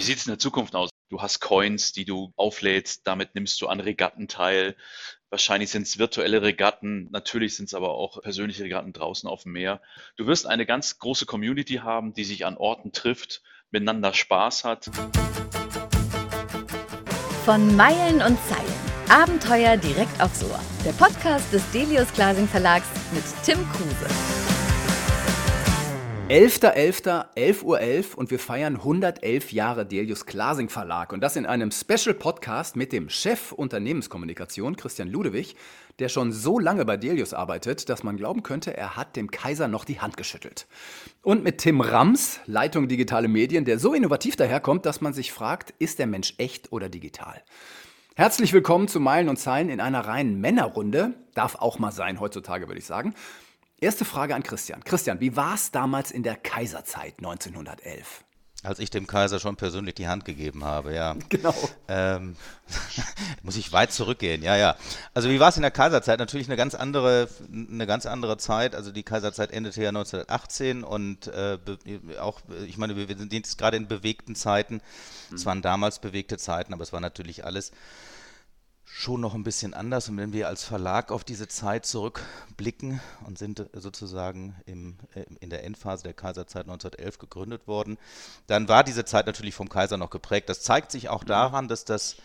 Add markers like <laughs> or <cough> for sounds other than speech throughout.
Wie sieht es in der Zukunft aus? Du hast Coins, die du auflädst, damit nimmst du an Regatten teil. Wahrscheinlich sind es virtuelle Regatten, natürlich sind es aber auch persönliche Regatten draußen auf dem Meer. Du wirst eine ganz große Community haben, die sich an Orten trifft, miteinander Spaß hat. Von Meilen und Zeilen. Abenteuer direkt aufs Ohr. Der Podcast des Delius Glasing Verlags mit Tim Kruse. 11.11., 11.11 Uhr .11 und wir feiern 111 Jahre Delius Glasing Verlag. Und das in einem Special Podcast mit dem Chef Unternehmenskommunikation, Christian Ludewig, der schon so lange bei Delius arbeitet, dass man glauben könnte, er hat dem Kaiser noch die Hand geschüttelt. Und mit Tim Rams, Leitung Digitale Medien, der so innovativ daherkommt, dass man sich fragt, ist der Mensch echt oder digital? Herzlich willkommen zu Meilen und Zeilen in einer reinen Männerrunde. Darf auch mal sein heutzutage, würde ich sagen. Erste Frage an Christian. Christian, wie war es damals in der Kaiserzeit 1911? Als ich dem Kaiser schon persönlich die Hand gegeben habe, ja. <laughs> Genau. Ähm, <laughs> muss ich weit zurückgehen, ja, ja. Also wie war es in der Kaiserzeit? Natürlich eine ganz andere, eine ganz andere Zeit. Also die Kaiserzeit endete ja 1918 und äh, auch, ich meine, wir sind jetzt gerade in bewegten Zeiten. Es waren damals bewegte Zeiten, aber es war natürlich alles schon noch ein bisschen anders. Und wenn wir als Verlag auf diese Zeit zurückblicken und sind sozusagen im, äh, in der Endphase der Kaiserzeit 1911 gegründet worden, dann war diese Zeit natürlich vom Kaiser noch geprägt. Das zeigt sich auch daran, dass das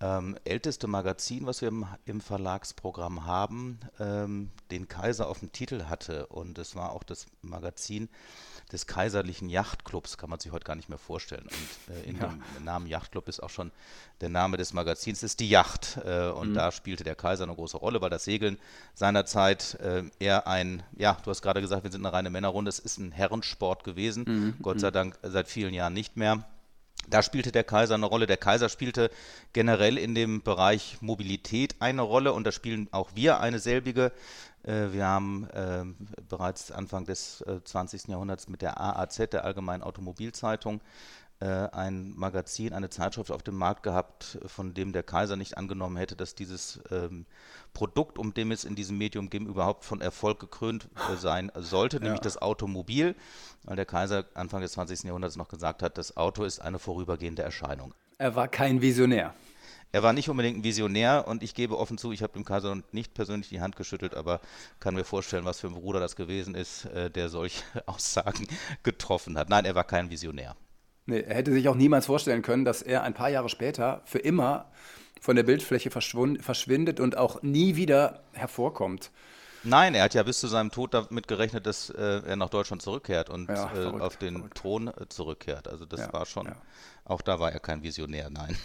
ähm, älteste Magazin, was wir im, im Verlagsprogramm haben, ähm, den Kaiser auf dem Titel hatte. Und es war auch das Magazin, des kaiserlichen Yachtclubs, kann man sich heute gar nicht mehr vorstellen. Und äh, in ja. dem Namen Yachtclub ist auch schon der Name des Magazins, ist die Yacht. Äh, und mhm. da spielte der Kaiser eine große Rolle, weil das Segeln seinerzeit äh, eher ein, ja, du hast gerade gesagt, wir sind eine reine Männerrunde, es ist ein Herrensport gewesen, mhm. Gott sei mhm. Dank seit vielen Jahren nicht mehr. Da spielte der Kaiser eine Rolle. Der Kaiser spielte generell in dem Bereich Mobilität eine Rolle und da spielen auch wir eine selbige. Äh, wir haben äh, bereits Anfang des 20. Äh, Jahrhunderts mit der AAZ, der Allgemeinen Automobilzeitung, ein Magazin, eine Zeitschrift auf dem Markt gehabt, von dem der Kaiser nicht angenommen hätte, dass dieses ähm, Produkt, um dem es in diesem Medium ging, überhaupt von Erfolg gekrönt sein sollte, ja. nämlich das Automobil, weil der Kaiser Anfang des 20. Jahrhunderts noch gesagt hat, das Auto ist eine vorübergehende Erscheinung. Er war kein Visionär. Er war nicht unbedingt ein Visionär und ich gebe offen zu, ich habe dem Kaiser nicht persönlich die Hand geschüttelt, aber kann mir vorstellen, was für ein Bruder das gewesen ist, äh, der solche <laughs> Aussagen getroffen hat. Nein, er war kein Visionär. Nee, er hätte sich auch niemals vorstellen können, dass er ein paar Jahre später für immer von der Bildfläche verschwindet und auch nie wieder hervorkommt. Nein, er hat ja bis zu seinem Tod damit gerechnet, dass äh, er nach Deutschland zurückkehrt und ja, äh, verrückt, auf den verrückt. Thron äh, zurückkehrt. Also das ja, war schon, ja. auch da war er kein Visionär, nein.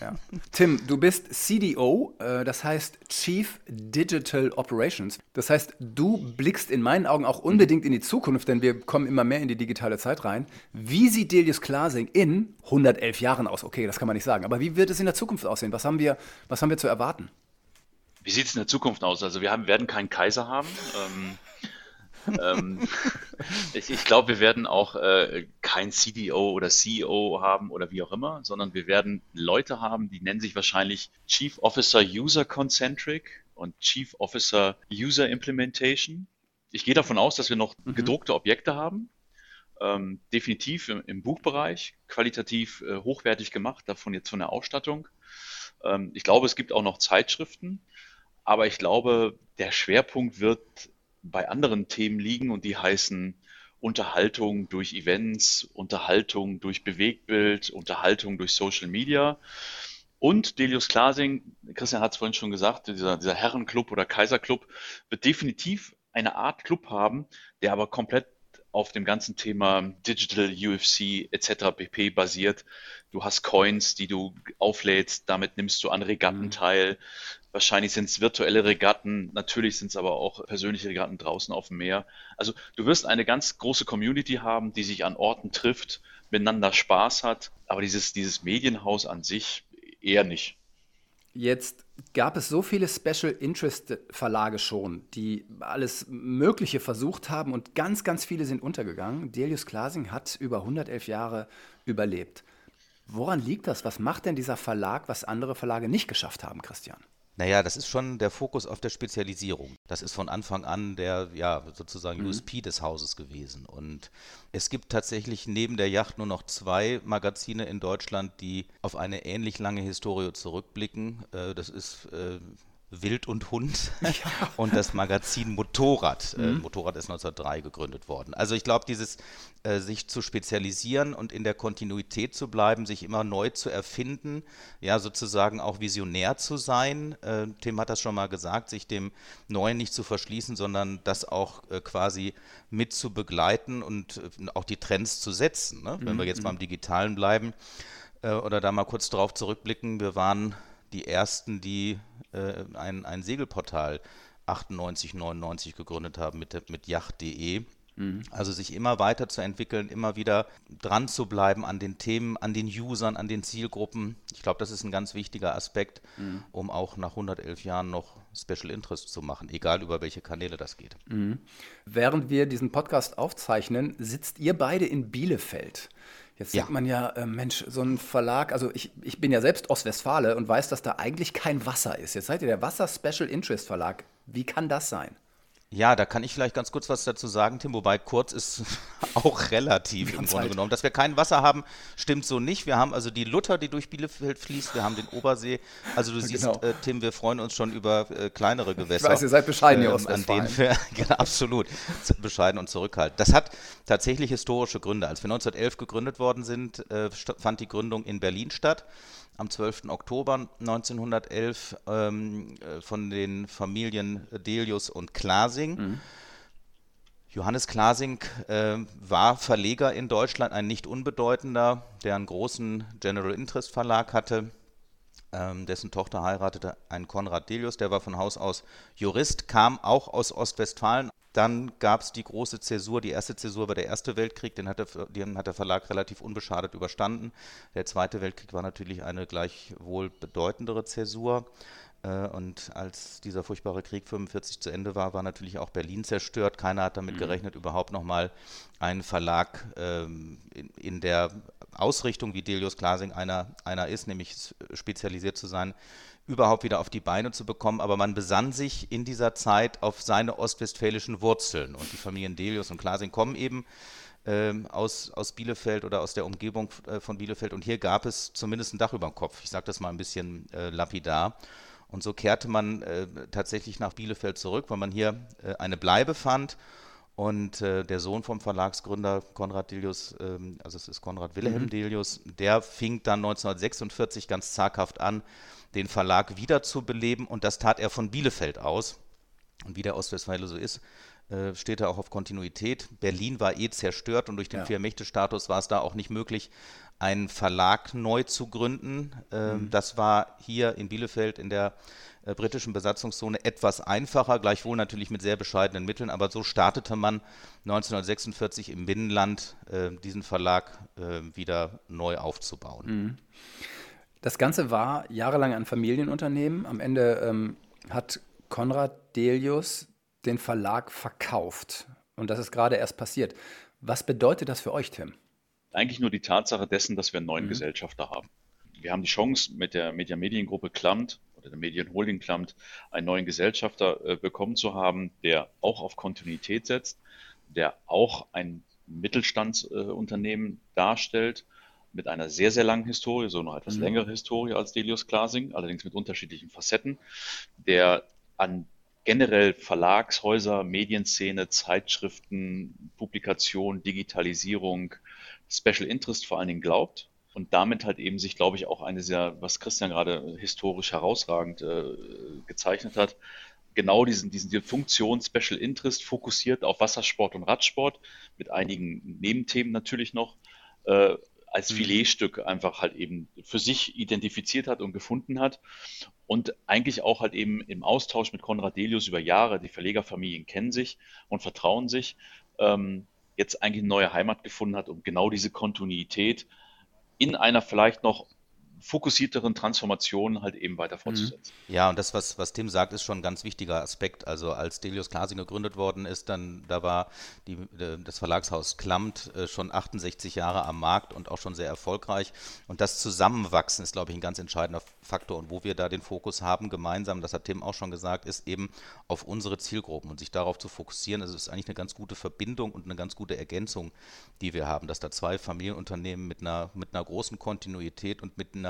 Tim, du bist CDO, äh, das heißt Chief Digital Operations. Das heißt, du blickst in meinen Augen auch unbedingt in die Zukunft, denn wir kommen immer mehr in die digitale Zeit rein. Wie sieht Delius Klasing in 111 Jahren aus? Okay, das kann man nicht sagen, aber wie wird es in der Zukunft aussehen? Was haben wir, was haben wir zu erwarten? Wie sieht es in der Zukunft aus? Also wir haben, werden keinen Kaiser haben. Ähm, <laughs> ähm, ich, ich glaube, wir werden auch äh, kein CDO oder CEO haben oder wie auch immer, sondern wir werden Leute haben, die nennen sich wahrscheinlich Chief Officer User Concentric und Chief Officer User Implementation. Ich gehe davon aus, dass wir noch mhm. gedruckte Objekte haben. Ähm, definitiv im, im, Buchbereich, qualitativ äh, hochwertig gemacht, davon jetzt von der Ausstattung. Ähm, ich glaube, es gibt auch noch Zeitschriften. Aber ich glaube, der Schwerpunkt wird bei anderen Themen liegen und die heißen Unterhaltung durch Events, Unterhaltung durch Bewegtbild, Unterhaltung durch Social Media. Und Delius Klasing, Christian hat es vorhin schon gesagt, dieser, dieser Herrenclub oder Kaiserclub wird definitiv eine Art Club haben, der aber komplett auf dem ganzen Thema Digital UFC etc. pp. basiert. Du hast Coins, die du auflädst, damit nimmst du an Regatten mhm. teil. Wahrscheinlich sind es virtuelle Regatten, natürlich sind es aber auch persönliche Regatten draußen auf dem Meer. Also du wirst eine ganz große Community haben, die sich an Orten trifft, miteinander Spaß hat, aber dieses, dieses Medienhaus an sich eher nicht. Jetzt gab es so viele Special Interest Verlage schon, die alles Mögliche versucht haben und ganz, ganz viele sind untergegangen. Delius Klasing hat über 111 Jahre überlebt. Woran liegt das? Was macht denn dieser Verlag, was andere Verlage nicht geschafft haben, Christian? Naja, das ist schon der Fokus auf der Spezialisierung. Das ist von Anfang an der, ja, sozusagen Mhm. USP des Hauses gewesen. Und es gibt tatsächlich neben der Yacht nur noch zwei Magazine in Deutschland, die auf eine ähnlich lange Historie zurückblicken. Äh, Das ist äh, Wild und Hund <laughs> und das Magazin Motorrad. Äh, Motorrad ist 1903 gegründet worden. Also ich glaube, dieses äh, sich zu spezialisieren und in der Kontinuität zu bleiben, sich immer neu zu erfinden, ja sozusagen auch visionär zu sein. Äh, Tim hat das schon mal gesagt, sich dem Neuen nicht zu verschließen, sondern das auch äh, quasi mit zu begleiten und äh, auch die Trends zu setzen. Ne? Wenn wir jetzt beim Digitalen bleiben äh, oder da mal kurz drauf zurückblicken, wir waren die ersten, die äh, ein, ein Segelportal 98, 99 gegründet haben mit, mit yacht.de. Also sich immer weiterzuentwickeln, immer wieder dran zu bleiben an den Themen, an den Usern, an den Zielgruppen. Ich glaube, das ist ein ganz wichtiger Aspekt, um auch nach 111 Jahren noch Special Interest zu machen, egal über welche Kanäle das geht. Während wir diesen Podcast aufzeichnen, sitzt ihr beide in Bielefeld. Jetzt Ja. sagt man ja, äh, Mensch, so ein Verlag, also ich, ich bin ja selbst Ostwestfale und weiß, dass da eigentlich kein Wasser ist. Jetzt seid ihr der Wasser Special Interest Verlag. Wie kann das sein? Ja, da kann ich vielleicht ganz kurz was dazu sagen, Tim, wobei kurz ist <laughs> auch relativ im Grunde genommen. Dass wir kein Wasser haben, stimmt so nicht. Wir haben also die Lutter, die durch Bielefeld fließt, wir haben den Obersee. Also du <laughs> siehst, Genau. äh, Tim, wir freuen uns schon über äh, kleinere Gewässer. weiß, ihr seid bescheiden, ähm, an Ostwestfalen. denen wir, <laughs> genau, absolut, bescheiden und zurückhaltend. Das hat tatsächlich historische Gründe. Als wir 1911 gegründet worden sind, äh, fand die Gründung in Berlin statt am 12. Oktober 1911 ähm, äh, von den Familien Delius und Klasing. Johannes Klasing äh, war Verleger in Deutschland, ein nicht unbedeutender, der einen großen General Interest Verlag hatte. Ähm, dessen Tochter heiratete einen Konrad Delius, der war von Haus aus Jurist, kam auch aus Ostwestfalen. Dann gab es die große Zäsur, die erste Zäsur war der Erste Weltkrieg, den hat, der, den hat der Verlag relativ unbeschadet überstanden. Der Zweite Weltkrieg war natürlich eine gleichwohl bedeutendere Zäsur. Äh, Und als dieser furchtbare Krieg 45 zu Ende war, war natürlich auch Berlin zerstört. Keiner hat damit gerechnet, überhaupt nochmal einen Verlag ähm, in, in der Ausrichtung, wie Delius Glasing einer, einer ist, nämlich spezialisiert zu sein, überhaupt wieder auf die Beine zu bekommen. Aber man besann sich in dieser Zeit auf seine ostwestfälischen Wurzeln. Und die Familien Delius und Glasing kommen eben ähm, aus, aus Bielefeld oder aus der Umgebung äh, von Bielefeld. Und hier gab es zumindest ein Dach über dem Kopf. Ich sage das mal ein bisschen äh, lapidar. Und so kehrte man äh, tatsächlich nach Bielefeld zurück, weil man hier äh, eine Bleibe fand. Und äh, der Sohn vom Verlagsgründer Konrad Delius, ähm, also es ist Konrad Wilhelm Delius, der fing dann 1946 ganz zaghaft an, den Verlag wiederzubeleben. Und das tat er von Bielefeld aus. Und wie der Ostwestfale so ist, äh, steht er auch auf Kontinuität. Berlin war eh zerstört und durch den Ja. Vier-Mächte-Status war es da auch nicht möglich, einen Verlag neu zu gründen. Ähm, Das war hier in Bielefeld in der äh, britischen Besatzungszone etwas einfacher, gleichwohl natürlich mit sehr bescheidenen Mitteln, aber so startete man 1946 im Binnenland äh, diesen Verlag wieder neu aufzubauen. Das Ganze war jahrelang ein Familienunternehmen. Am Ende ähm, hat Konrad Delius den Verlag verkauft. Und das ist gerade erst passiert. Was bedeutet das für euch, Tim? eigentlich nur die Tatsache dessen, dass wir einen neuen Gesellschafter haben. Wir haben die Chance, mit der Media Mediengruppe Klamt oder der Medienholding Klamt einen neuen Gesellschafter äh, bekommen zu haben, der auch auf Kontinuität setzt, der auch ein Mittelstandsunternehmen darstellt mit einer sehr, sehr langen Historie, so noch etwas längere Historie als Delius Glasing, allerdings mit unterschiedlichen Facetten, der an generell Verlagshäuser, Medienszene, Zeitschriften, Publikation, Digitalisierung, Special Interest vor allen Dingen glaubt und damit halt eben sich, glaube ich, auch eine sehr, was Christian gerade historisch herausragend äh, gezeichnet hat, genau diesen, diesen, diese Funktion Special Interest fokussiert auf Wassersport und Radsport mit einigen Nebenthemen natürlich noch äh, als Filetstück einfach halt eben für sich identifiziert hat und gefunden hat. Und eigentlich auch halt eben im Austausch mit Konrad Delius über Jahre, die Verlegerfamilien kennen sich und vertrauen sich, ähm, jetzt eigentlich eine neue Heimat gefunden hat, um genau diese Kontinuität in einer vielleicht noch fokussierteren Transformationen halt eben weiter fortzusetzen. Mhm. Ja, und das, was, was Tim sagt, ist schon ein ganz wichtiger Aspekt. Also als Delius Klasing gegründet worden ist, dann da war die, äh, das Verlagshaus Klamt äh, schon 68 Jahre am Markt und auch schon sehr erfolgreich. Und das Zusammenwachsen ist, glaube ich, ein ganz entscheidender Faktor. Und wo wir da den Fokus haben, gemeinsam, das hat Tim auch schon gesagt, ist eben auf unsere Zielgruppen und sich darauf zu fokussieren. Also es ist eigentlich eine ganz gute Verbindung und eine ganz gute Ergänzung, die wir haben, dass da zwei Familienunternehmen mit einer, mit einer großen Kontinuität und mit einer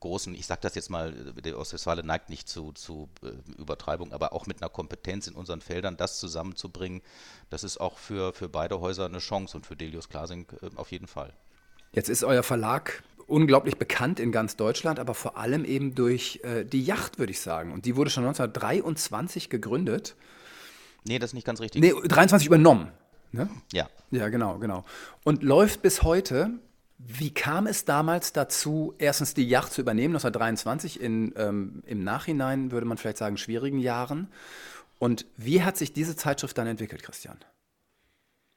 großen, ich sage das jetzt mal, der Ostwestfale neigt nicht zu, zu äh, Übertreibung, aber auch mit einer Kompetenz in unseren Feldern, das zusammenzubringen, das ist auch für, für beide Häuser eine Chance und für Delius Klasing äh, auf jeden Fall. Jetzt ist euer Verlag unglaublich bekannt in ganz Deutschland, aber vor allem eben durch äh, die Yacht, würde ich sagen. Und die wurde schon 1923 gegründet. Nee, das ist nicht ganz richtig. Nee, 23 übernommen. Ne? Ja. Ja, genau, genau. Und läuft bis heute. Wie kam es damals dazu, erstens die Yacht zu übernehmen, 1923, in, ähm, im Nachhinein würde man vielleicht sagen, schwierigen Jahren? Und wie hat sich diese Zeitschrift dann entwickelt, Christian?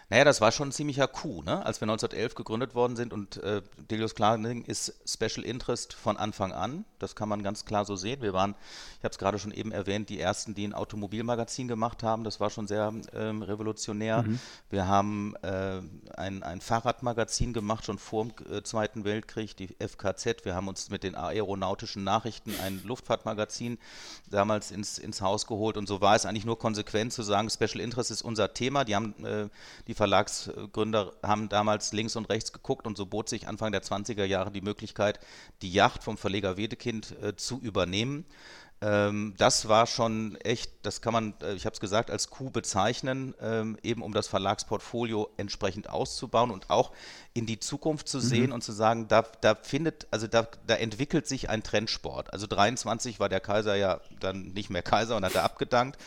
Naja, das war schon ein ziemlicher Coup, ne? als wir 1911 gegründet worden sind und äh, Delius Claring ist Special Interest von Anfang an. Das kann man ganz klar so sehen. Wir waren, ich habe es gerade schon eben erwähnt, die ersten, die ein Automobilmagazin gemacht haben. Das war schon sehr ähm, revolutionär. Mhm. Wir haben äh, ein, ein Fahrradmagazin gemacht, schon vor dem äh, Zweiten Weltkrieg, die FKZ. Wir haben uns mit den aeronautischen Nachrichten ein Luftfahrtmagazin damals ins, ins Haus geholt und so war es eigentlich nur konsequent zu sagen, Special Interest ist unser Thema. Die haben äh, die Verlagsgründer haben damals links und rechts geguckt und so bot sich Anfang der 20er Jahre die Möglichkeit, die Yacht vom Verleger Wedekind äh, zu übernehmen. Ähm, das war schon echt, das kann man, äh, ich habe es gesagt, als Coup bezeichnen, ähm, eben um das Verlagsportfolio entsprechend auszubauen und auch in die Zukunft zu sehen mhm. und zu sagen, da, da findet, also da, da entwickelt sich ein Trendsport. Also 23 war der Kaiser ja dann nicht mehr Kaiser und hat er abgedankt.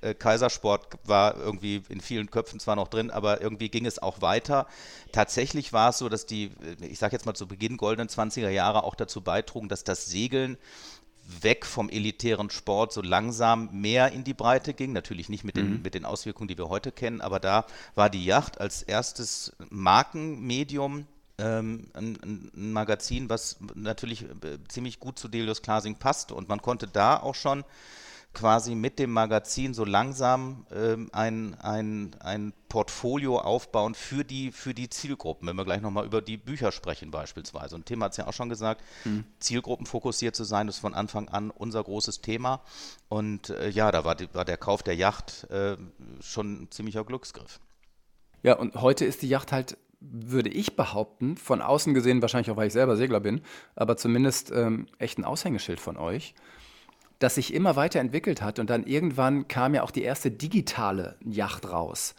Äh, Kaisersport war irgendwie in vielen Köpfen zwar noch drin, aber irgendwie ging es auch weiter. Tatsächlich war es so, dass die, äh, ich sage jetzt mal zu Beginn goldenen 20er Jahre auch dazu beitrugen, dass das Segeln weg vom elitären Sport so langsam mehr in die Breite ging. Natürlich nicht mit den, mhm. mit den Auswirkungen, die wir heute kennen, aber da war die Yacht als erstes Markenmedium ähm, ein, ein, Magazin, was natürlich äh, ziemlich gut zu Delius Klasing passte. Und man konnte da auch schon quasi mit dem Magazin so langsam ähm, ein, ein, ein Portfolio aufbauen für die, für die Zielgruppen, wenn wir gleich nochmal über die Bücher sprechen beispielsweise. Und Tim hat es ja auch schon gesagt, mhm. Zielgruppenfokussiert zu sein, ist von Anfang an unser großes Thema. Und äh, ja, da war, die, war, der Kauf der Yacht äh, schon ein ziemlicher Glücksgriff. Ja, und heute ist die Yacht halt würde ich behaupten, von außen gesehen, wahrscheinlich auch weil ich selber Segler bin, aber zumindest ähm, echt ein Aushängeschild von euch das sich immer weiterentwickelt hat und dann irgendwann kam ja auch die erste digitale Yacht raus.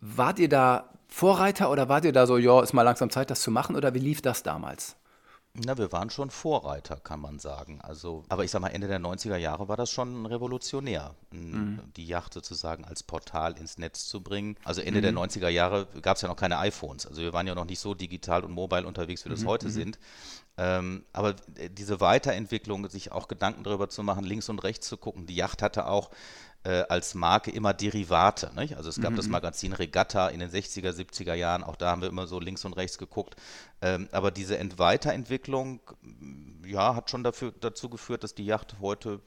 Wart ihr da Vorreiter oder wart ihr da so, ja, ist mal langsam Zeit, das zu machen oder wie lief das damals? Na, wir waren schon Vorreiter, kann man sagen. Also, aber ich sag mal, Ende der 90er Jahre war das schon revolutionär, mhm. die Yacht sozusagen als Portal ins Netz zu bringen. Also Ende mhm. der 90er Jahre gab es ja noch keine iPhones. Also wir waren ja noch nicht so digital und mobile unterwegs, wie das mhm. heute mhm. sind. Ähm, aber diese Weiterentwicklung, sich auch Gedanken darüber zu machen, links und rechts zu gucken. Die Yacht hatte auch äh, als Marke immer Derivate. Nicht? Also es gab mhm. das Magazin Regatta in den 60er, 70er Jahren, auch da haben wir immer so links und rechts geguckt. Ähm, aber diese Ent Weiterentwicklung ja, hat schon dafür, dazu geführt, dass die Yacht heute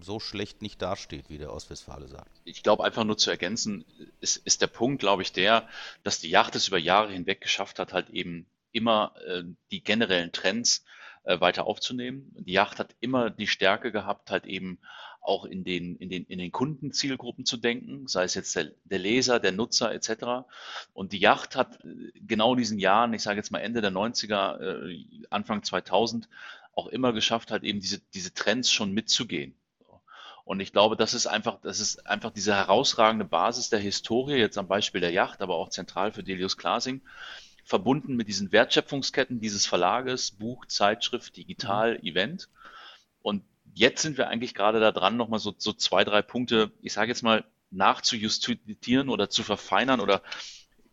so schlecht nicht dasteht, wie der Ostwestfale sagt. Ich glaube, einfach nur zu ergänzen, ist, ist der Punkt, glaube ich, der, dass die Yacht es über Jahre hinweg geschafft hat, halt eben immer äh, die generellen Trends äh, weiter aufzunehmen. Die Yacht hat immer die Stärke gehabt, halt eben auch in den, in den, in den Kundenzielgruppen zu denken, sei es jetzt der, der Leser, der Nutzer etc. Und die Yacht hat äh, genau in diesen Jahren, ich sage jetzt mal Ende der 90er, äh, Anfang 2000, auch immer geschafft, halt eben diese, diese Trends schon mitzugehen. Und ich glaube, das ist einfach, das ist einfach diese herausragende Basis der Historie, jetzt am Beispiel der Yacht, aber auch zentral für Delius Klasing, verbunden mit diesen Wertschöpfungsketten dieses Verlages, Buch, Zeitschrift, Digital, mhm. Event. Und jetzt sind wir eigentlich gerade da dran, nochmal so, so zwei, drei Punkte, ich sage jetzt mal, nachzujustieren oder zu verfeinern oder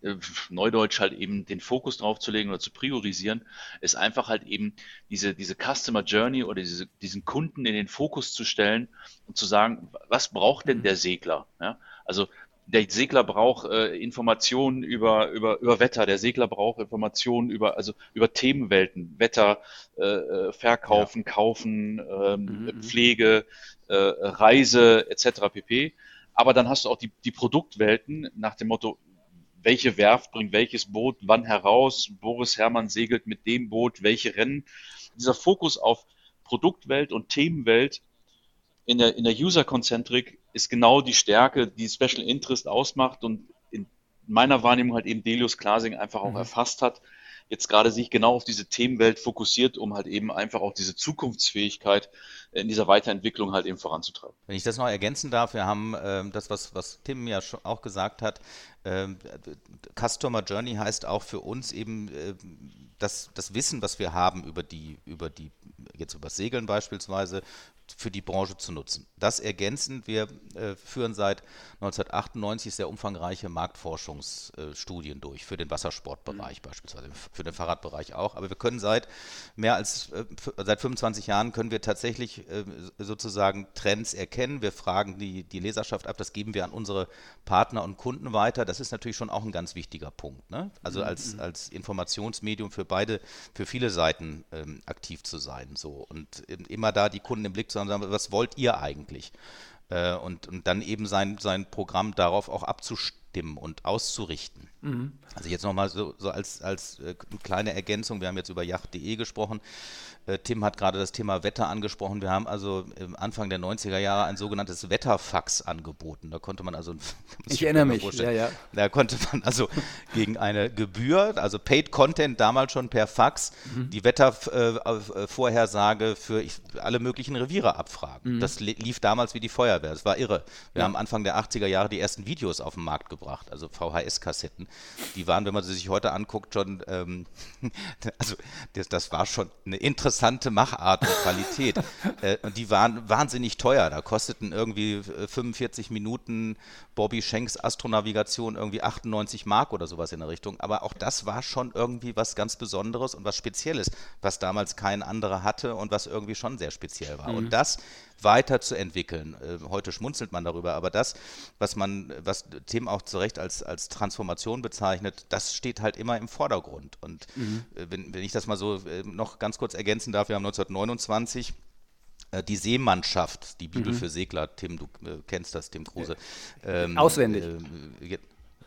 äh, Neudeutsch halt eben den Fokus drauf zu legen oder zu priorisieren, ist einfach halt eben diese, diese Customer Journey oder diese, diesen Kunden in den Fokus zu stellen und zu sagen, was braucht denn mhm. der Segler? Ja? Also der Segler braucht äh, Informationen über, über, über Wetter, der Segler braucht Informationen über, also über Themenwelten, Wetter, äh, äh Verkaufen, ja. Kaufen, ähm, mhm, mhm. Pflege, äh, Reise etc. pp. Aber dann hast du auch die, die Produktwelten nach dem Motto, welche Werft bringt welches Boot wann heraus, Boris Herrmann segelt mit dem Boot, welche Rennen. Dieser Fokus auf Produktwelt und Themenwelt in der, in der User-Konzentrik ist genau die Stärke, die Special Interest ausmacht und in meiner Wahrnehmung halt eben Delius Klasing einfach auch mhm. erfasst hat, jetzt gerade sich genau auf diese Themenwelt fokussiert, um halt eben einfach auch diese Zukunftsfähigkeit in dieser Weiterentwicklung halt eben voranzutreiben. Wenn ich das noch ergänzen darf, wir haben äh, das, was, was Tim ja schon auch gesagt hat, äh, Customer Journey heißt auch für uns eben äh, das, das Wissen, was wir haben über die, über die, jetzt über das Segeln beispielsweise, für die Branche zu nutzen. Das ergänzend, wir äh, führen seit 1998 sehr umfangreiche Marktforschungsstudien äh, durch, für den Wassersportbereich mhm. beispielsweise, für den Fahrradbereich auch. Aber wir können seit mehr als, äh, seit 25 Jahren können wir tatsächlich sozusagen Trends erkennen. Wir fragen die, die Leserschaft ab, das geben wir an unsere Partner und Kunden weiter. Das ist natürlich schon auch ein ganz wichtiger Punkt. Ne? Also mhm. als, als Informationsmedium für beide, für viele Seiten ähm, aktiv zu sein. So. Und immer da die Kunden im Blick zu haben, was wollt ihr eigentlich? Äh, und, und dann eben sein, sein Programm darauf auch abzustimmen und auszurichten. Mhm. Also jetzt nochmal so, so als, als äh, kleine Ergänzung, wir haben jetzt über yacht.de gesprochen. Äh, Tim hat gerade das Thema Wetter angesprochen. Wir haben also Anfang der 90er Jahre ein sogenanntes Wetterfax angeboten. Da konnte man also. <laughs> Ich erinnere mich, ja, ja. Da konnte man also gegen eine Gebühr, also Paid Content damals schon per Fax, mhm. die Wettervorhersage äh, für alle möglichen Reviere abfragen. Mhm. Das lief damals wie die Feuerwehr. Das war irre. Wir ja. haben Anfang der 80er Jahre die ersten Videos auf den Markt gebracht, also VHS-Kassetten. Die waren, wenn man sie sich heute anguckt, schon, ähm, <laughs> also das, das war schon eine interessante Machart und Qualität. äh, und die waren wahnsinnig teuer. Da kosteten irgendwie 45 äh, Minuten Bobby Schenks Astronavigation irgendwie 98 Mark oder sowas in der Richtung. Aber auch das war schon irgendwie was ganz Besonderes und was Spezielles, was damals kein anderer hatte und was irgendwie schon sehr speziell war. Mhm. Und das weiterzuentwickeln. Äh, heute schmunzelt man darüber, aber das, was man, was Tim auch zu Recht als, als Transformation bezeichnet, das steht halt immer im Vordergrund. Und mhm. Äh, wenn, wenn ich das mal so äh, noch ganz kurz ergänzen darf, wir haben 1929 die Seemannschaft, die Bibel mhm. für Segler, Tim, du äh, kennst das, Tim Kruse. Ähm, Auswendig. Äh,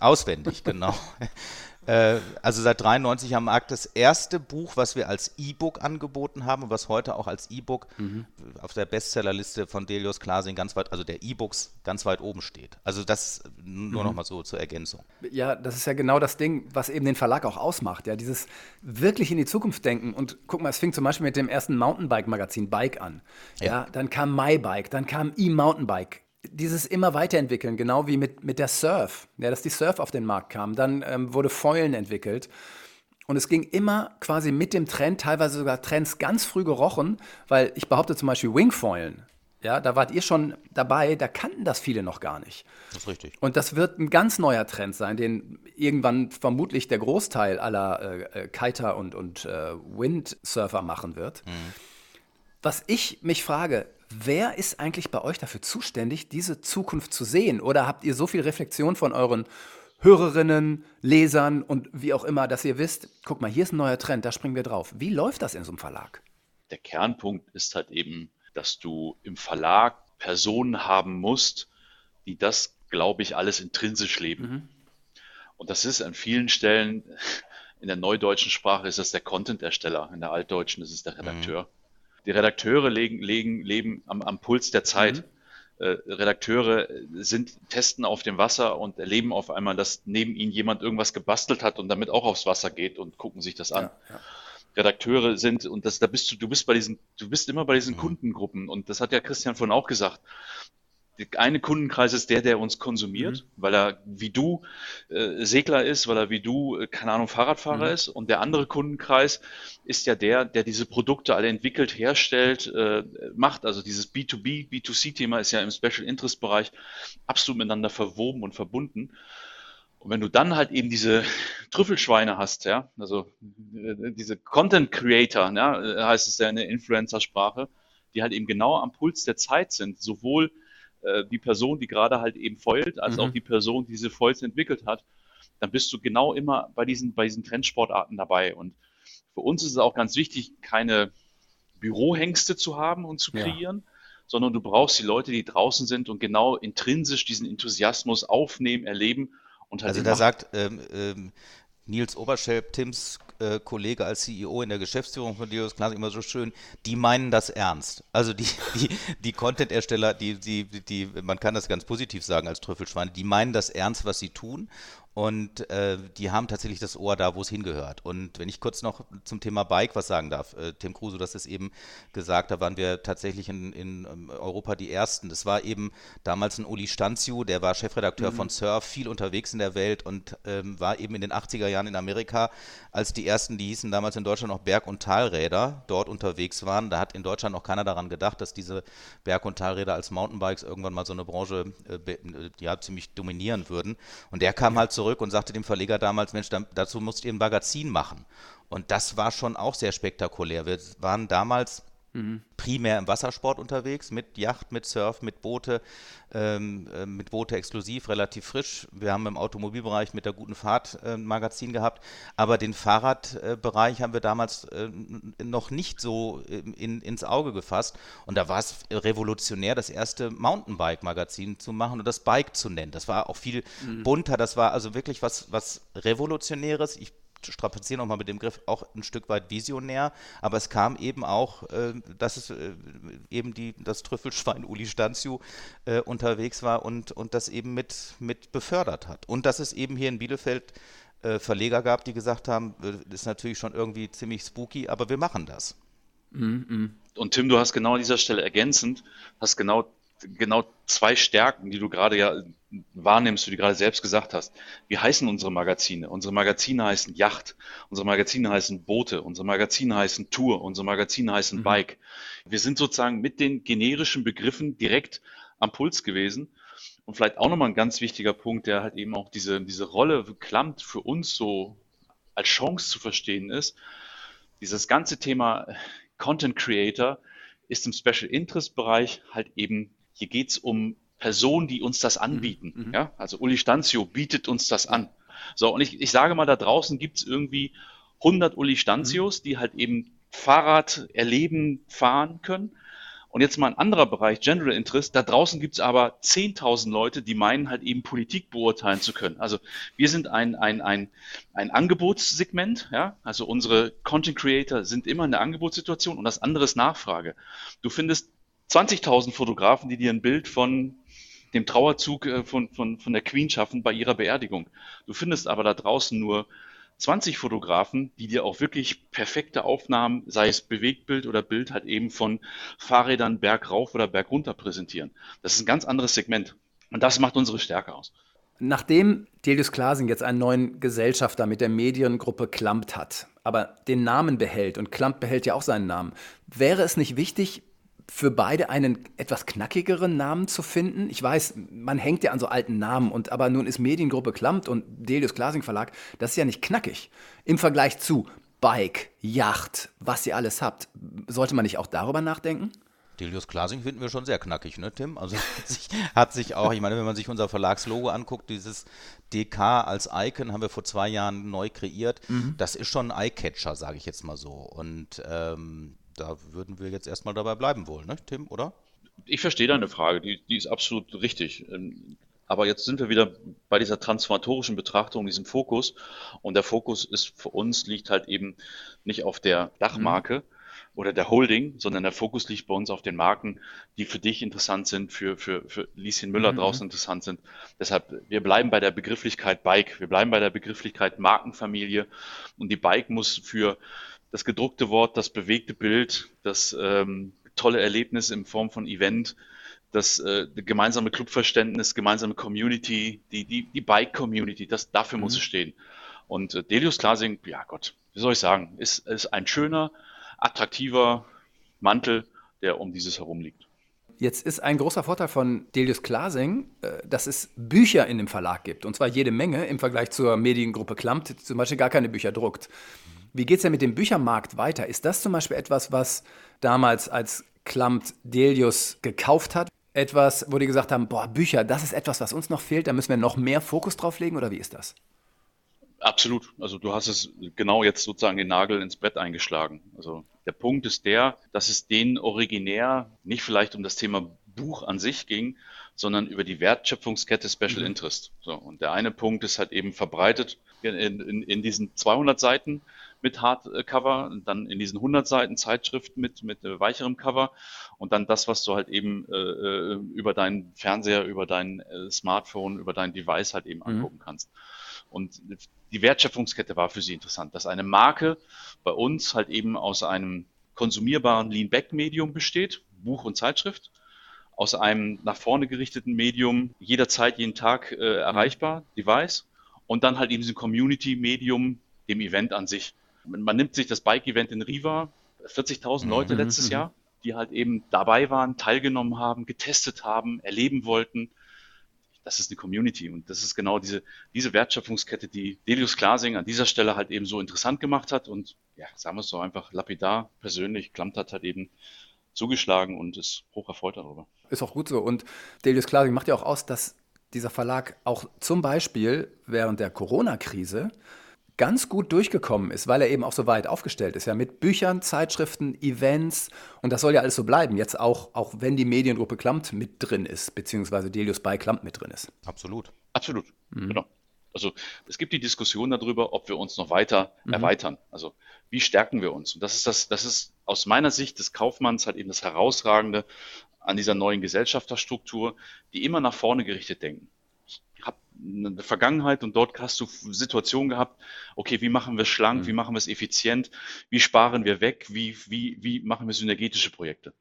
auswendig, genau. <laughs> Äh, also seit 93 am Markt das erste Buch, was wir als E-Book angeboten haben, was heute auch als E-Book mhm. auf der Bestsellerliste von Delius Klasing ganz weit, also der E-Books ganz weit oben steht. Also das nur mhm. noch mal so zur Ergänzung. Ja, das ist ja genau das Ding, was eben den Verlag auch ausmacht. Ja, dieses wirklich in die Zukunft denken. Und guck mal, es fing zum Beispiel mit dem ersten Mountainbike-Magazin Bike an. Ja, ja dann kam MyBike, dann kam E-Mountainbike dieses immer weiterentwickeln, genau wie mit, mit der Surf, ja, dass die Surf auf den Markt kam. Dann ähm, wurde Foilen entwickelt. Und es ging immer quasi mit dem Trend, teilweise sogar Trends ganz früh gerochen, weil ich behaupte zum Beispiel Wingfoilen. Ja, da wart ihr schon dabei, da kannten das viele noch gar nicht. Das ist richtig. Und das wird ein ganz neuer Trend sein, den irgendwann vermutlich der Großteil aller äh, äh Kiter und, und äh, Windsurfer machen wird. Mhm. Was ich mich frage, Wer ist eigentlich bei euch dafür zuständig, diese Zukunft zu sehen? Oder habt ihr so viel Reflexion von euren Hörerinnen, Lesern und wie auch immer, dass ihr wisst, guck mal, hier ist ein neuer Trend, da springen wir drauf. Wie läuft das in so einem Verlag? Der Kernpunkt ist halt eben, dass du im Verlag Personen haben musst, die das, glaube ich, alles intrinsisch leben. Mhm. Und das ist an vielen Stellen, in der neudeutschen Sprache ist das der Content-Ersteller, in der altdeutschen ist es der Redakteur. Mhm. Die Redakteure legen, legen, leben am, am Puls der Zeit. Mhm. Äh, Redakteure sind, testen auf dem Wasser und erleben auf einmal, dass neben ihnen jemand irgendwas gebastelt hat und damit auch aufs Wasser geht und gucken sich das an. Ja, ja. Redakteure sind und das, da bist du, du bist bei diesen, du bist immer bei diesen mhm. Kundengruppen und das hat ja Christian vorhin auch gesagt eine Kundenkreis ist der, der uns konsumiert, mhm. weil er wie du äh, Segler ist, weil er wie du, äh, keine Ahnung, Fahrradfahrer mhm. ist. Und der andere Kundenkreis ist ja der, der diese Produkte alle entwickelt, herstellt, äh, macht. Also dieses B2B, B2C-Thema ist ja im Special Interest Bereich absolut miteinander verwoben und verbunden. Und wenn du dann halt eben diese Trüffelschweine hast, ja, also äh, diese Content Creator, ja, heißt es ja in der Influencer-Sprache, die halt eben genau am Puls der Zeit sind, sowohl äh, die Person, die gerade halt eben foilt, als mhm. auch die Person, die diese Foils entwickelt hat, dann bist du genau immer bei diesen, bei diesen Trendsportarten dabei. Und für uns ist es auch ganz wichtig, keine Bürohengste zu haben und zu kreieren, ja. sondern du brauchst die Leute, die draußen sind und genau intrinsisch diesen Enthusiasmus aufnehmen, erleben und halt. Also da sagt ähm, ähm, Nils Oberschelp, Tims äh, Kollege als CEO in der Geschäftsführung von Dios Class immer so schön, die meinen das ernst. Also die, <laughs> die, die Content-Ersteller, die, die, die, man kann das ganz positiv sagen als Trüffelschweine, die meinen das ernst, was sie tun und äh, die haben tatsächlich das Ohr da, wo es hingehört. Und wenn ich kurz noch zum Thema Bike was sagen darf, äh, Tim Kruse, das ist eben gesagt, da waren wir tatsächlich in, in ähm, Europa die Ersten. Das war eben damals ein Uli Stanziu, der war Chefredakteur mhm. von Surf, viel unterwegs in der Welt und ähm, war eben in den 80er Jahren in Amerika, als die ersten, die hießen damals in Deutschland noch Berg- und Talräder, dort unterwegs waren. Da hat in Deutschland noch keiner daran gedacht, dass diese Berg- und Talräder als Mountainbikes irgendwann mal so eine Branche äh, ja, ziemlich dominieren würden. Und der kam halt zurück zurück und sagte dem Verleger damals, Mensch, dazu musst ihr ein Magazin machen. Und das war schon auch sehr spektakulär. Wir waren damals Mhm. Primär im Wassersport unterwegs, mit Yacht, mit Surf, mit Boote, ähm, äh, mit Boote exklusiv, relativ frisch. Wir haben im Automobilbereich mit der guten Fahrt äh, ein Magazin gehabt, aber den Fahrradbereich äh, haben wir damals äh, noch nicht so in, ins Auge gefasst. Und da war es revolutionär, das erste Mountainbike-Magazin zu machen und das Bike zu nennen. Das war auch viel mhm. bunter, das war also wirklich was, was Revolutionäres. Ich strapazieren nochmal mit dem Griff, auch ein Stück weit visionär, aber es kam eben auch, äh, dass es äh, eben die, das Trüffelschwein Uli Stanziu äh, unterwegs war und, und das eben mit, mit befördert hat. Und dass es eben hier in Bielefeld äh, Verleger gab, die gesagt haben, das äh, ist natürlich schon irgendwie ziemlich spooky, aber wir machen das. Mhm. Und Tim, du hast genau an dieser Stelle ergänzend, hast genau genau zwei Stärken, die du gerade ja wahrnimmst, wie du gerade selbst gesagt hast. Wie heißen unsere Magazine? Unsere Magazine heißen Yacht, unsere Magazine heißen Boote, unsere Magazine heißen Tour, unsere Magazine heißen mhm. Bike. Wir sind sozusagen mit den generischen Begriffen direkt am Puls gewesen. Und vielleicht auch nochmal ein ganz wichtiger Punkt, der halt eben auch diese, diese Rolle klammt für uns so als Chance zu verstehen ist. Dieses ganze Thema Content Creator ist im Special Interest Bereich halt eben hier geht es um Personen, die uns das mhm. anbieten. Mhm. Ja? Also Uli Stanzio bietet uns das an. So, und ich, ich sage mal, da draußen gibt es irgendwie 100 Uli Stanzios, mhm. die halt eben Fahrrad erleben, fahren können. Und jetzt mal ein anderer Bereich, General Interest. Da draußen gibt es aber 10.000 Leute, die meinen halt eben Politik beurteilen zu können. Also wir sind ein, ein, ein, ein Angebotssegment. Ja? Also unsere Content Creator sind immer in der Angebotssituation und das andere ist Nachfrage. Du findest 20.000 Fotografen, die dir ein Bild von dem Trauerzug äh, von, von, von der Queen schaffen bei ihrer Beerdigung. Du findest aber da draußen nur 20 Fotografen, die dir auch wirklich perfekte Aufnahmen, sei es Bewegtbild oder Bild, halt eben von Fahrrädern bergauf oder bergunter präsentieren. Das ist ein ganz anderes Segment. Und das macht unsere Stärke aus. Nachdem Delius Klasing jetzt einen neuen Gesellschafter mit der Mediengruppe Klampt hat, aber den Namen behält und Klampt behält ja auch seinen Namen, wäre es nicht wichtig, für beide einen etwas knackigeren Namen zu finden. Ich weiß, man hängt ja an so alten Namen, und aber nun ist Mediengruppe Klammt und Delius Glasing Verlag, das ist ja nicht knackig. Im Vergleich zu Bike, Yacht, was ihr alles habt, sollte man nicht auch darüber nachdenken? Delius Glasing finden wir schon sehr knackig, ne, Tim? Also <laughs> hat sich, hat sich auch, ich meine, wenn man sich unser Verlagslogo anguckt, dieses DK als Icon haben wir vor zwei Jahren neu kreiert. Mhm. Das ist schon ein Eyecatcher, sage ich jetzt mal so. Und ähm, da würden wir jetzt erstmal dabei bleiben wollen, ne, Tim, oder? Ich verstehe deine Frage, die, die ist absolut richtig. Ähm, aber jetzt sind wir wieder bei dieser transformatorischen Betrachtung, diesem Fokus. Und der Fokus ist für uns liegt halt eben nicht auf der Dachmarke mhm. oder der Holding, sondern der Fokus liegt bei uns auf den Marken, die für dich interessant sind, für, für, für Lieschen Müller mhm. draußen interessant sind. Deshalb, wir bleiben bei der Begrifflichkeit Bike. Wir bleiben bei der Begrifflichkeit Markenfamilie. Und die Bike muss für, das gedruckte Wort, das bewegte Bild, das ähm, tolle Erlebnis in Form von Event, das äh, gemeinsame Clubverständnis, gemeinsame Community, die, die, die Bike-Community, das, dafür mhm. muss es stehen. Und äh, Delius Klasing, ja Gott, wie soll ich sagen, ist, ist ein schöner, attraktiver Mantel, der um dieses herum liegt. Jetzt ist ein großer Vorteil von Delius Klasing, äh, dass es Bücher in dem Verlag gibt. Und zwar jede Menge im Vergleich zur Mediengruppe Klammt, die zum Beispiel gar keine Bücher druckt. Wie geht es denn mit dem Büchermarkt weiter? Ist das zum Beispiel etwas, was damals als Klampt Delius gekauft hat, etwas, wo die gesagt haben, boah, Bücher, das ist etwas, was uns noch fehlt, da müssen wir noch mehr Fokus drauf legen oder wie ist das? Absolut. Also du hast es genau jetzt sozusagen den Nagel ins Brett eingeschlagen. Also der Punkt ist der, dass es denen originär nicht vielleicht um das Thema Buch an sich ging, sondern über die Wertschöpfungskette Special mhm. Interest. So, und der eine Punkt ist halt eben verbreitet in, in, in diesen 200 Seiten mit Hardcover, dann in diesen 100 Seiten Zeitschrift mit, mit äh, weicherem Cover und dann das, was du halt eben äh, äh über deinen Fernseher, über dein äh, Smartphone, über dein Device halt eben mhm. angucken kannst. Und die Wertschöpfungskette war für sie interessant, dass eine Marke bei uns halt eben aus einem konsumierbaren Lean-Back-Medium besteht, Buch und Zeitschrift, aus einem nach vorne gerichteten Medium, jederzeit, jeden Tag äh, erreichbar, Device, und dann halt eben diesem Community-Medium, dem Event an sich. Man nimmt sich das Bike-Event in Riva, 40.000 mhm, Leute letztes mhm. Jahr, die halt eben dabei waren, teilgenommen haben, getestet haben, erleben wollten, das ist eine Community und das ist genau diese, diese Wertschöpfungskette, die Delius Glasing an dieser Stelle halt eben so interessant gemacht hat und ja, sagen wir es so einfach lapidar, persönlich, Klamt hat halt eben zugeschlagen und ist hoch erfreut darüber. Ist auch gut so und Delius Glasing macht ja auch aus, dass dieser Verlag auch zum Beispiel während der Corona-Krise ganz gut durchgekommen ist, weil er eben auch so weit aufgestellt ist, ja, mit Büchern, Zeitschriften, Events und das soll ja alles so bleiben, jetzt auch, auch wenn die Mediengruppe Klamt mit drin ist, beziehungsweise Delius bei Klamt mit drin ist. Absolut. Absolut, mhm. genau. Also es gibt die Diskussion darüber, ob wir uns noch weiter mhm. erweitern. Also wie stärken wir uns? Und das ist das, das ist aus meiner Sicht des Kaufmanns halt eben das Herausragende an dieser neuen Gesellschafterstruktur, die immer nach vorne gerichtet denken eine Vergangenheit und dort hast du Situationen gehabt, okay, wie machen wir es schlank, mhm. wie machen wir es effizient, wie sparen wir weg, wie, wie, wie machen wir synergetische Projekte.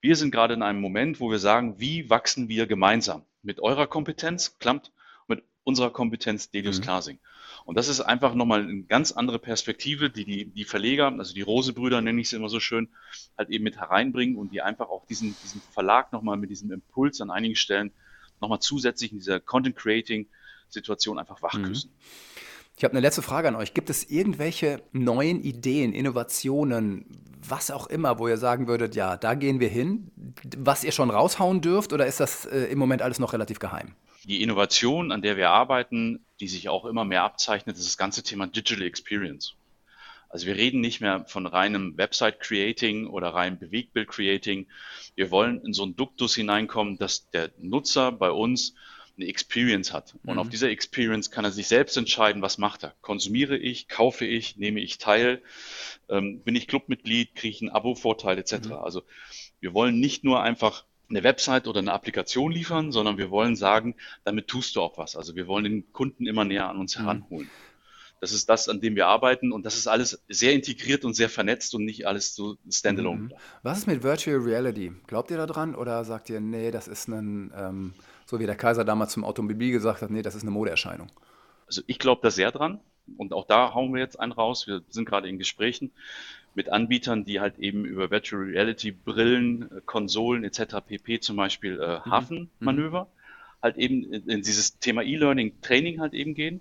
Wir sind gerade in einem Moment, wo wir sagen, wie wachsen wir gemeinsam mit eurer Kompetenz, klammt, mit unserer Kompetenz Delius mhm. Klasing. Und das ist einfach nochmal eine ganz andere Perspektive, die, die die Verleger, also die Rose-Brüder nenne ich sie immer so schön, halt eben mit hereinbringen und die einfach auch diesen, diesen Verlag nochmal mit diesem Impuls an einigen Stellen nochmal zusätzlich in dieser Content Creating Situation einfach wachküssen. Mhm. Ich habe eine letzte Frage an euch. Gibt es irgendwelche neuen Ideen, Innovationen, was auch immer, wo ihr sagen würdet, ja, da gehen wir hin, was ihr schon raushauen dürft oder ist das äh, im Moment alles noch relativ geheim? Die Innovation, an der wir arbeiten, die sich auch immer mehr abzeichnet, ist das ganze Thema Digital Experience. Also wir reden nicht mehr von reinem Website-Creating oder rein Bewegbild-Creating. Wir wollen in so einen Duktus hineinkommen, dass der Nutzer bei uns eine Experience hat. Und mhm. auf dieser Experience kann er sich selbst entscheiden, was macht er. Konsumiere ich, kaufe ich, nehme ich teil, ähm, bin ich Clubmitglied, kriege ich einen Abo-Vorteil etc. Mhm. Also wir wollen nicht nur einfach eine Website oder eine Applikation liefern, sondern wir wollen sagen, damit tust du auch was. Also wir wollen den Kunden immer näher an uns mhm. Das ist das, an dem wir arbeiten und das ist alles sehr integriert und sehr vernetzt und nicht alles so standalone. Mhm. Was ist mit Virtual Reality? Glaubt ihr da dran oder sagt ihr, nee, das ist ein, ähm, so wie der Kaiser damals zum Automobil gesagt hat, nee, das ist eine Modeerscheinung? Also ich glaube da sehr dran und auch da hauen wir jetzt einen raus. Wir sind gerade in Gesprächen mit Anbietern, die halt eben über Virtual Reality Brillen, äh, Konsolen etc. pp. zum Beispiel äh, mhm. Hafenmanöver mhm. halt eben in dieses Thema E-Learning Training halt eben gehen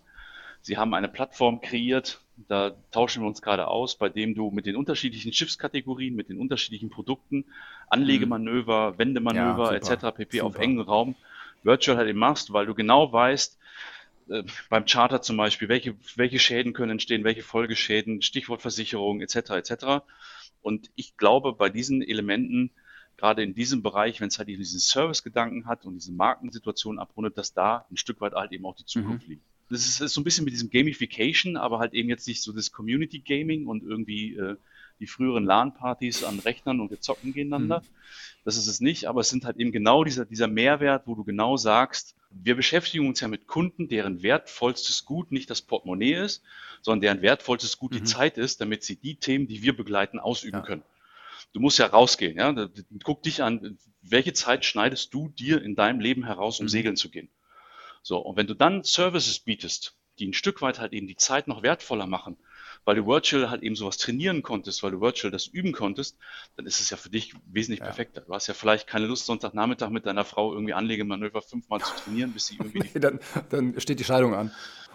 Sie haben eine Plattform kreiert, da tauschen wir uns gerade aus, bei dem du mit den unterschiedlichen Schiffskategorien, mit den unterschiedlichen Produkten, Anlegemanöver, Wendemanöver ja, etc. pp. Super. auf engen Raum virtual halt eben machst, weil du genau weißt, äh, beim Charter zum Beispiel, welche, welche Schäden können entstehen, welche Folgeschäden, Stichwort Versicherung etc. etc. Und ich glaube, bei diesen Elementen, gerade in diesem Bereich, wenn es halt diesen Service-Gedanken hat und diese Markensituation abrundet, dass da ein Stück weit halt eben auch die Zukunft mhm. liegt das ist, ist, so ein bisschen mit diesem Gamification, aber halt eben jetzt nicht so das Community Gaming und irgendwie äh, die früheren LAN-Partys an Rechnern und wir zocken gegeneinander. Mhm. Das ist es nicht, aber es sind halt eben genau dieser, dieser Mehrwert, wo du genau sagst, wir beschäftigen uns ja mit Kunden, deren wertvollstes Gut nicht das Portemonnaie ist, sondern deren wertvollstes Gut mhm. die Zeit ist, damit sie die Themen, die wir begleiten, ausüben ja. können. Du musst ja rausgehen, ja. Guck dich an, welche Zeit schneidest du dir in deinem Leben heraus, um mhm. segeln zu gehen? So, und wenn du dann Services bietest, die ein Stück weit halt eben die Zeit noch wertvoller machen, weil du Virtual halt eben sowas trainieren konntest, weil du Virtual das üben konntest, dann ist es ja für dich wesentlich ja. perfekter. Du hast ja vielleicht keine Lust, Sonntagnachmittag mit deiner Frau irgendwie Anlegemanöver fünfmal zu trainieren, bis sie <laughs> irgendwie. nee, dann, dann steht die Scheidung an.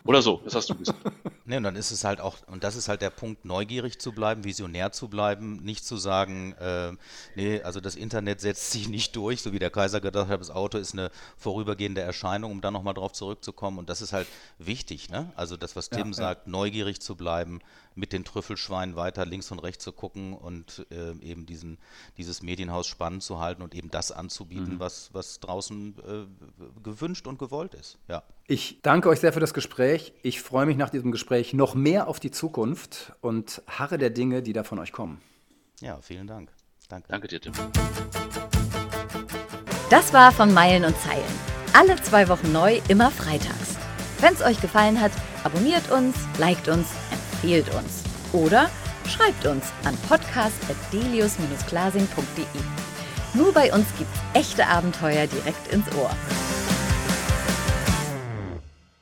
Oder so, das hast du gesagt. <laughs> Ne, und dann ist es halt auch, und das ist halt der Punkt, neugierig zu bleiben, visionär zu bleiben, nicht zu sagen, äh, nee, also das Internet setzt sich nicht durch, so wie der Kaiser gedacht hat, das Auto ist eine vorübergehende Erscheinung, um da nochmal drauf zurückzukommen. Und das ist halt wichtig, ne? Also das, was Tim ja. sagt, neugierig zu bleiben, mit den Trüffelschweinen weiter links und rechts zu gucken und äh, eben diesen, dieses Medienhaus spannend zu halten und eben das anzubieten, was, was draußen äh, gewünscht und gewollt ist. Ja. Ich danke euch sehr für das Gespräch. Ich freue mich nach diesem Gespräch noch mehr auf die Zukunft und harre der Dinge, die da von euch kommen. Ja, vielen Dank. Danke. Danke dir, Tim. Das war von Meilen und Zeilen. Alle zwei Wochen neu, immer freitags. Wenn es euch gefallen hat, abonniert uns, liked uns, empfehlt uns. Oder schreibt uns an podcast.delius-glasing.de. Nur bei uns gibt's echte Abenteuer direkt ins Ohr.